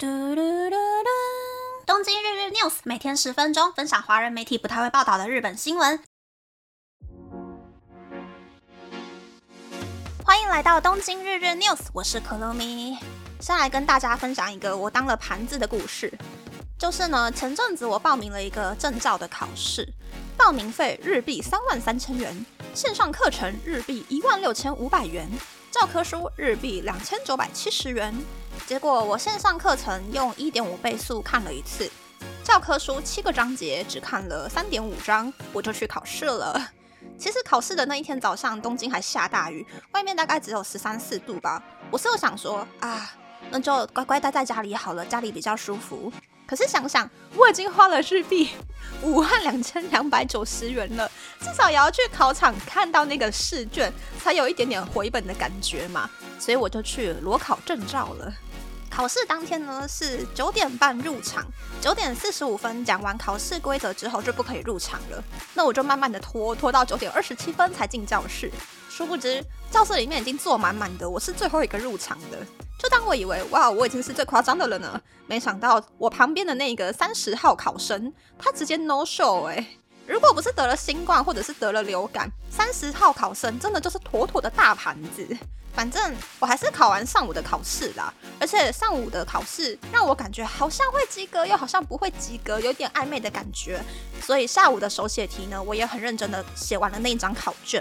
嘟嘟嘟嘟！东京日日 news 每天十分钟，分享华人媒体不太会报道的日本新闻。欢迎来到东京日日 news，我是可露咪。先来跟大家分享一个我当了盘子的故事。就是呢，前阵子我报名了一个证照的考试，报名费日币三万三千元，线上课程日币一万六千五百元，教科书日币两千九百七十元。结果我线上课程用一点五倍速看了一次，教科书七个章节只看了三点五章，我就去考试了。其实考试的那一天早上，东京还下大雨，外面大概只有十三四度吧。我是有想说啊，那就乖乖待在家里好了，家里比较舒服。可是想想，我已经花了日币五万两千两百九十元了，至少也要去考场看到那个试卷，才有一点点回本的感觉嘛。所以我就去裸考证照了。考试当天呢是九点半入场，九点四十五分讲完考试规则之后就不可以入场了。那我就慢慢的拖拖到九点二十七分才进教室。殊不知教室里面已经坐满满的，我是最后一个入场的。就当我以为哇，我已经是最夸张的了呢，没想到我旁边的那个三十号考生，他直接 no show 哎！如果不是得了新冠或者是得了流感，三十号考生真的就是妥妥的大盘子。反正我还是考完上午的考试啦，而且上午的考试让我感觉好像会及格，又好像不会及格，有点暧昧的感觉。所以下午的手写题呢，我也很认真的写完了那一张考卷。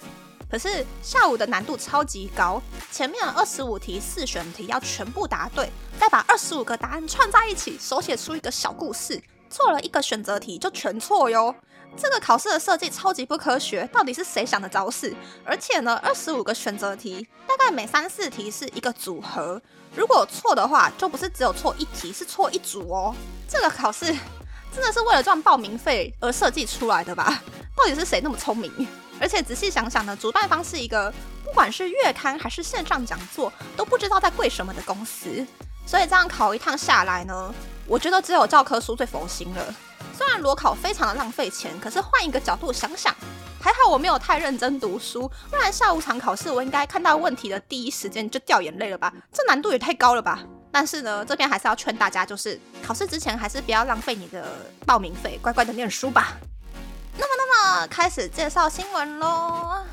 可是下午的难度超级高，前面二十五题四选题要全部答对，再把二十五个答案串在一起，手写出一个小故事。错了一个选择题就全错哟。这个考试的设计超级不科学，到底是谁想的招式？而且呢，二十五个选择题，大概每三四题是一个组合，如果错的话，就不是只有错一题，是错一组哦。这个考试 真的是为了赚报名费而设计出来的吧？到底是谁那么聪明？而且仔细想想呢，主办方是一个不管是月刊还是线上讲座都不知道在贵什么的公司，所以这样考一趟下来呢，我觉得只有教科书最佛心了。虽然裸考非常的浪费钱，可是换一个角度想想，还好我没有太认真读书，不然下午场考试我应该看到问题的第一时间就掉眼泪了吧？这难度也太高了吧？但是呢，这边还是要劝大家，就是考试之前还是不要浪费你的报名费，乖乖的念书吧。那么，那么开始介绍新闻喽。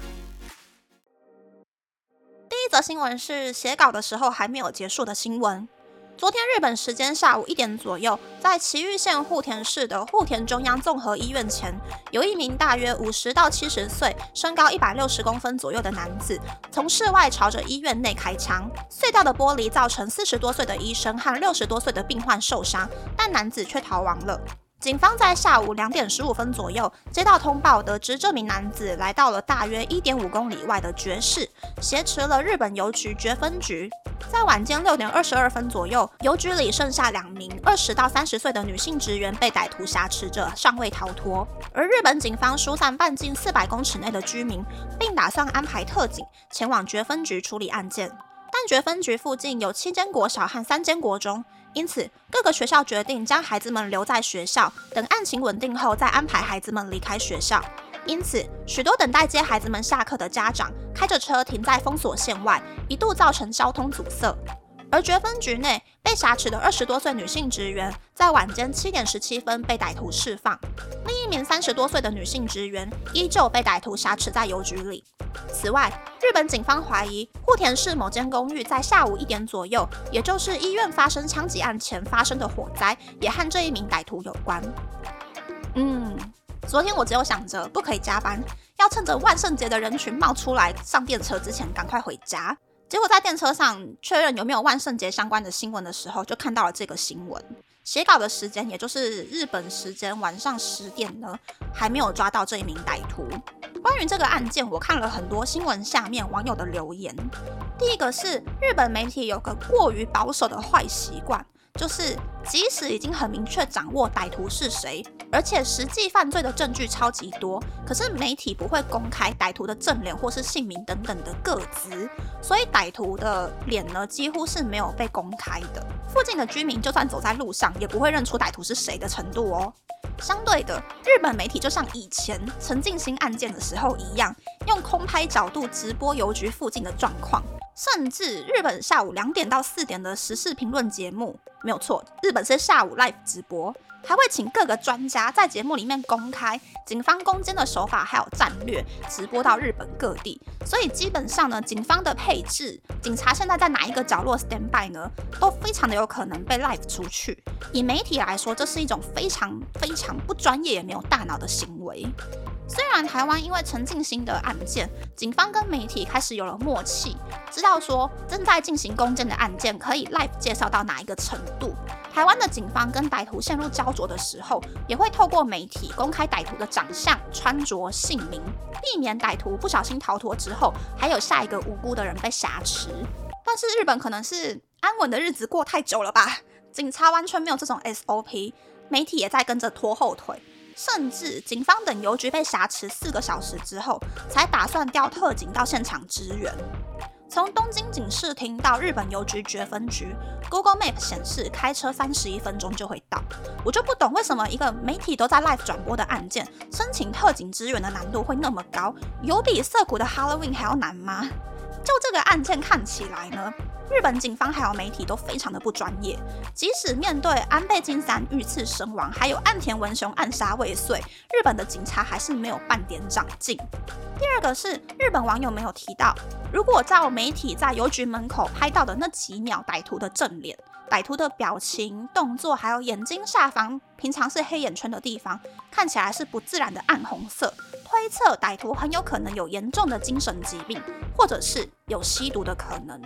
第一则新闻是写稿的时候还没有结束的新闻。昨天日本时间下午一点左右，在埼玉县户田市的户田中央综合医院前，有一名大约五十到七十岁、身高一百六十公分左右的男子，从室外朝着医院内开枪，碎掉的玻璃造成四十多岁的医生和六十多岁的病患受伤，但男子却逃亡了。警方在下午两点十五分左右接到通报，得知这名男子来到了大约一点五公里外的爵士，挟持了日本邮局绝分局。在晚间六点二十二分左右，邮局里剩下两名二十到三十岁的女性职员被歹徒挟持着，尚未逃脱。而日本警方疏散半径四百公尺内的居民，并打算安排特警前往绝分局处理案件。但绝分局附近有七间国小和三间国中。因此，各个学校决定将孩子们留在学校，等案情稳定后再安排孩子们离开学校。因此，许多等待接孩子们下课的家长开着车停在封锁线外，一度造成交通阻塞。而绝分局内被挟持的二十多岁女性职员，在晚间七点十七分被歹徒释放。另一名三十多岁的女性职员依旧被歹徒挟持在邮局里。此外，日本警方怀疑户田市某间公寓在下午一点左右，也就是医院发生枪击案前发生的火灾，也和这一名歹徒有关。嗯，昨天我只有想着不可以加班，要趁着万圣节的人群冒出来上电车之前赶快回家。结果在电车上确认有没有万圣节相关的新闻的时候，就看到了这个新闻。写稿的时间，也就是日本时间晚上十点呢，还没有抓到这一名歹徒。关于这个案件，我看了很多新闻下面网友的留言。第一个是日本媒体有个过于保守的坏习惯。就是即使已经很明确掌握歹徒是谁，而且实际犯罪的证据超级多，可是媒体不会公开歹徒的正脸或是姓名等等的个资，所以歹徒的脸呢几乎是没有被公开的。附近的居民就算走在路上也不会认出歹徒是谁的程度哦。相对的，日本媒体就像以前陈进兴案件的时候一样，用空拍角度直播邮局附近的状况。甚至日本下午两点到四点的时事评论节目，没有错，日本是下午 live 直播，还会请各个专家在节目里面公开警方攻坚的手法还有战略，直播到日本各地。所以基本上呢，警方的配置，警察现在在哪一个角落 stand by 呢，都非常的有可能被 live 出去。以媒体来说，这是一种非常非常不专业也没有大脑的行为。虽然台湾因为陈进兴的案件，警方跟媒体开始有了默契，知道说正在进行攻坚的案件可以 live 介绍到哪一个程度。台湾的警方跟歹徒陷入焦灼的时候，也会透过媒体公开歹徒的长相、穿着、姓名，避免歹徒不小心逃脱之后，还有下一个无辜的人被挟持。但是日本可能是安稳的日子过太久了吧，警察完全没有这种 SOP，媒体也在跟着拖后腿。甚至警方等邮局被挟持四个小时之后，才打算调特警到现场支援。从东京警视厅到日本邮局决分局，Google Map 显示开车三十一分钟就会到。我就不懂为什么一个媒体都在 live 转播的案件，申请特警支援的难度会那么高？有比涩谷的 Halloween 还要难吗？就这个案件看起来呢？日本警方还有媒体都非常的不专业，即使面对安倍晋三遇刺身亡，还有岸田文雄暗杀未遂，日本的警察还是没有半点长进。第二个是日本网友没有提到，如果照媒体在邮局门口拍到的那几秒歹徒的正脸、歹徒的表情、动作，还有眼睛下方平常是黑眼圈的地方，看起来是不自然的暗红色，推测歹徒很有可能有严重的精神疾病，或者是有吸毒的可能。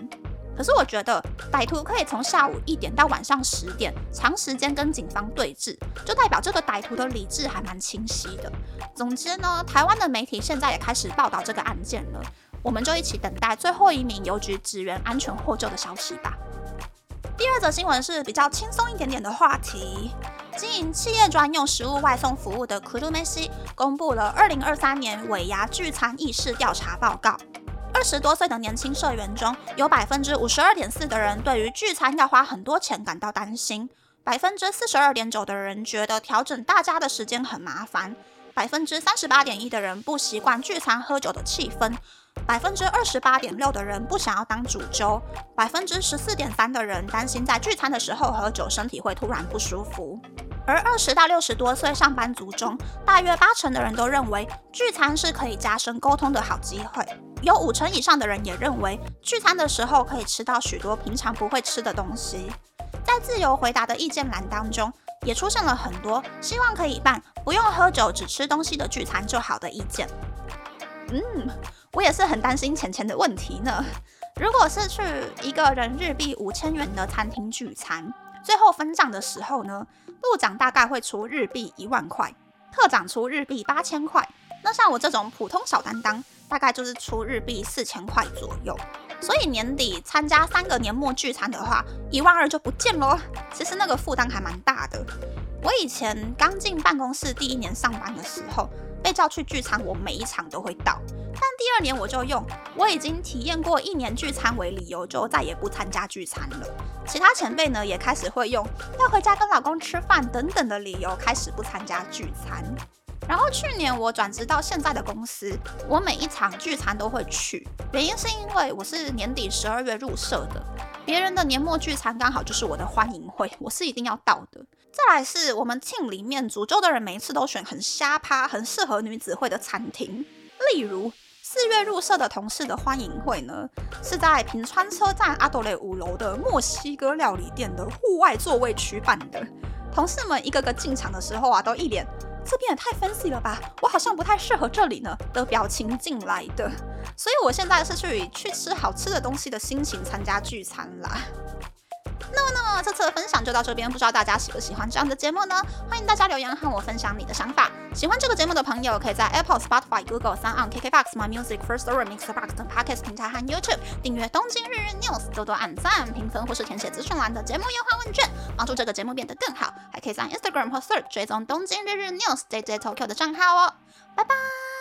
可是我觉得歹徒可以从下午一点到晚上十点长时间跟警方对峙，就代表这个歹徒的理智还蛮清晰的。总之呢，台湾的媒体现在也开始报道这个案件了，我们就一起等待最后一名邮局职员安全获救的消息吧。第二则新闻是比较轻松一点点的话题，经营企业专用食物外送服务的 k u r u m e s i 公布了二零二三年尾牙聚餐意识调查报告。二十多岁的年轻社员中有百分之五十二点四的人对于聚餐要花很多钱感到担心，百分之四十二点九的人觉得调整大家的时间很麻烦，百分之三十八点一的人不习惯聚餐喝酒的气氛，百分之二十八点六的人不想要当主揪，百分之十四点三的人担心在聚餐的时候喝酒身体会突然不舒服。而二十到六十多岁上班族中，大约八成的人都认为聚餐是可以加深沟通的好机会。有五成以上的人也认为聚餐的时候可以吃到许多平常不会吃的东西。在自由回答的意见栏当中，也出现了很多希望可以办不用喝酒只吃东西的聚餐就好的意见。嗯，我也是很担心钱钱的问题呢。如果是去一个人日币五千元的餐厅聚餐。最后分账的时候呢，部长大概会出日币一万块，特长出日币八千块。那像我这种普通小担当，大概就是出日币四千块左右。所以年底参加三个年末聚餐的话，一万二就不见喽。其实那个负担还蛮大的。我以前刚进办公室第一年上班的时候，被叫去聚餐，我每一场都会到。但第二年我就用我已经体验过一年聚餐为理由，就再也不参加聚餐了。其他前辈呢也开始会用要回家跟老公吃饭等等的理由，开始不参加聚餐。然后去年我转职到现在的公司，我每一场聚餐都会去，原因是因为我是年底十二月入社的，别人的年末聚餐刚好就是我的欢迎会，我是一定要到的。再来是我们 team 里面煮粥的人，每一次都选很瞎趴、很适合女子会的餐厅，例如。四月入社的同事的欢迎会呢，是在平川车站阿斗雷五楼的墨西哥料理店的户外座位区办的。同事们一个个进场的时候啊，都一脸这边也太 fancy 了吧，我好像不太适合这里呢的表情进来的。所以我现在是去去吃好吃的东西的心情参加聚餐啦。那么，那么这次的分享就到这边，不知道大家喜不喜欢这样的节目呢？欢迎大家留言和我分享你的想法。喜欢这个节目的朋友，可以在 Apple、Spotify、Google、s o u n KKBox、My Music、First Story、Mixbox 等 Podcast 平台和 YouTube 订阅《东京日日 News》，多多按赞、评分或是填写资讯栏的节目优化问卷，帮助这个节目变得更好。还可以在 Instagram 或 Search 追踪《东京日日 News》JJ Tokyo 的账号哦。拜拜。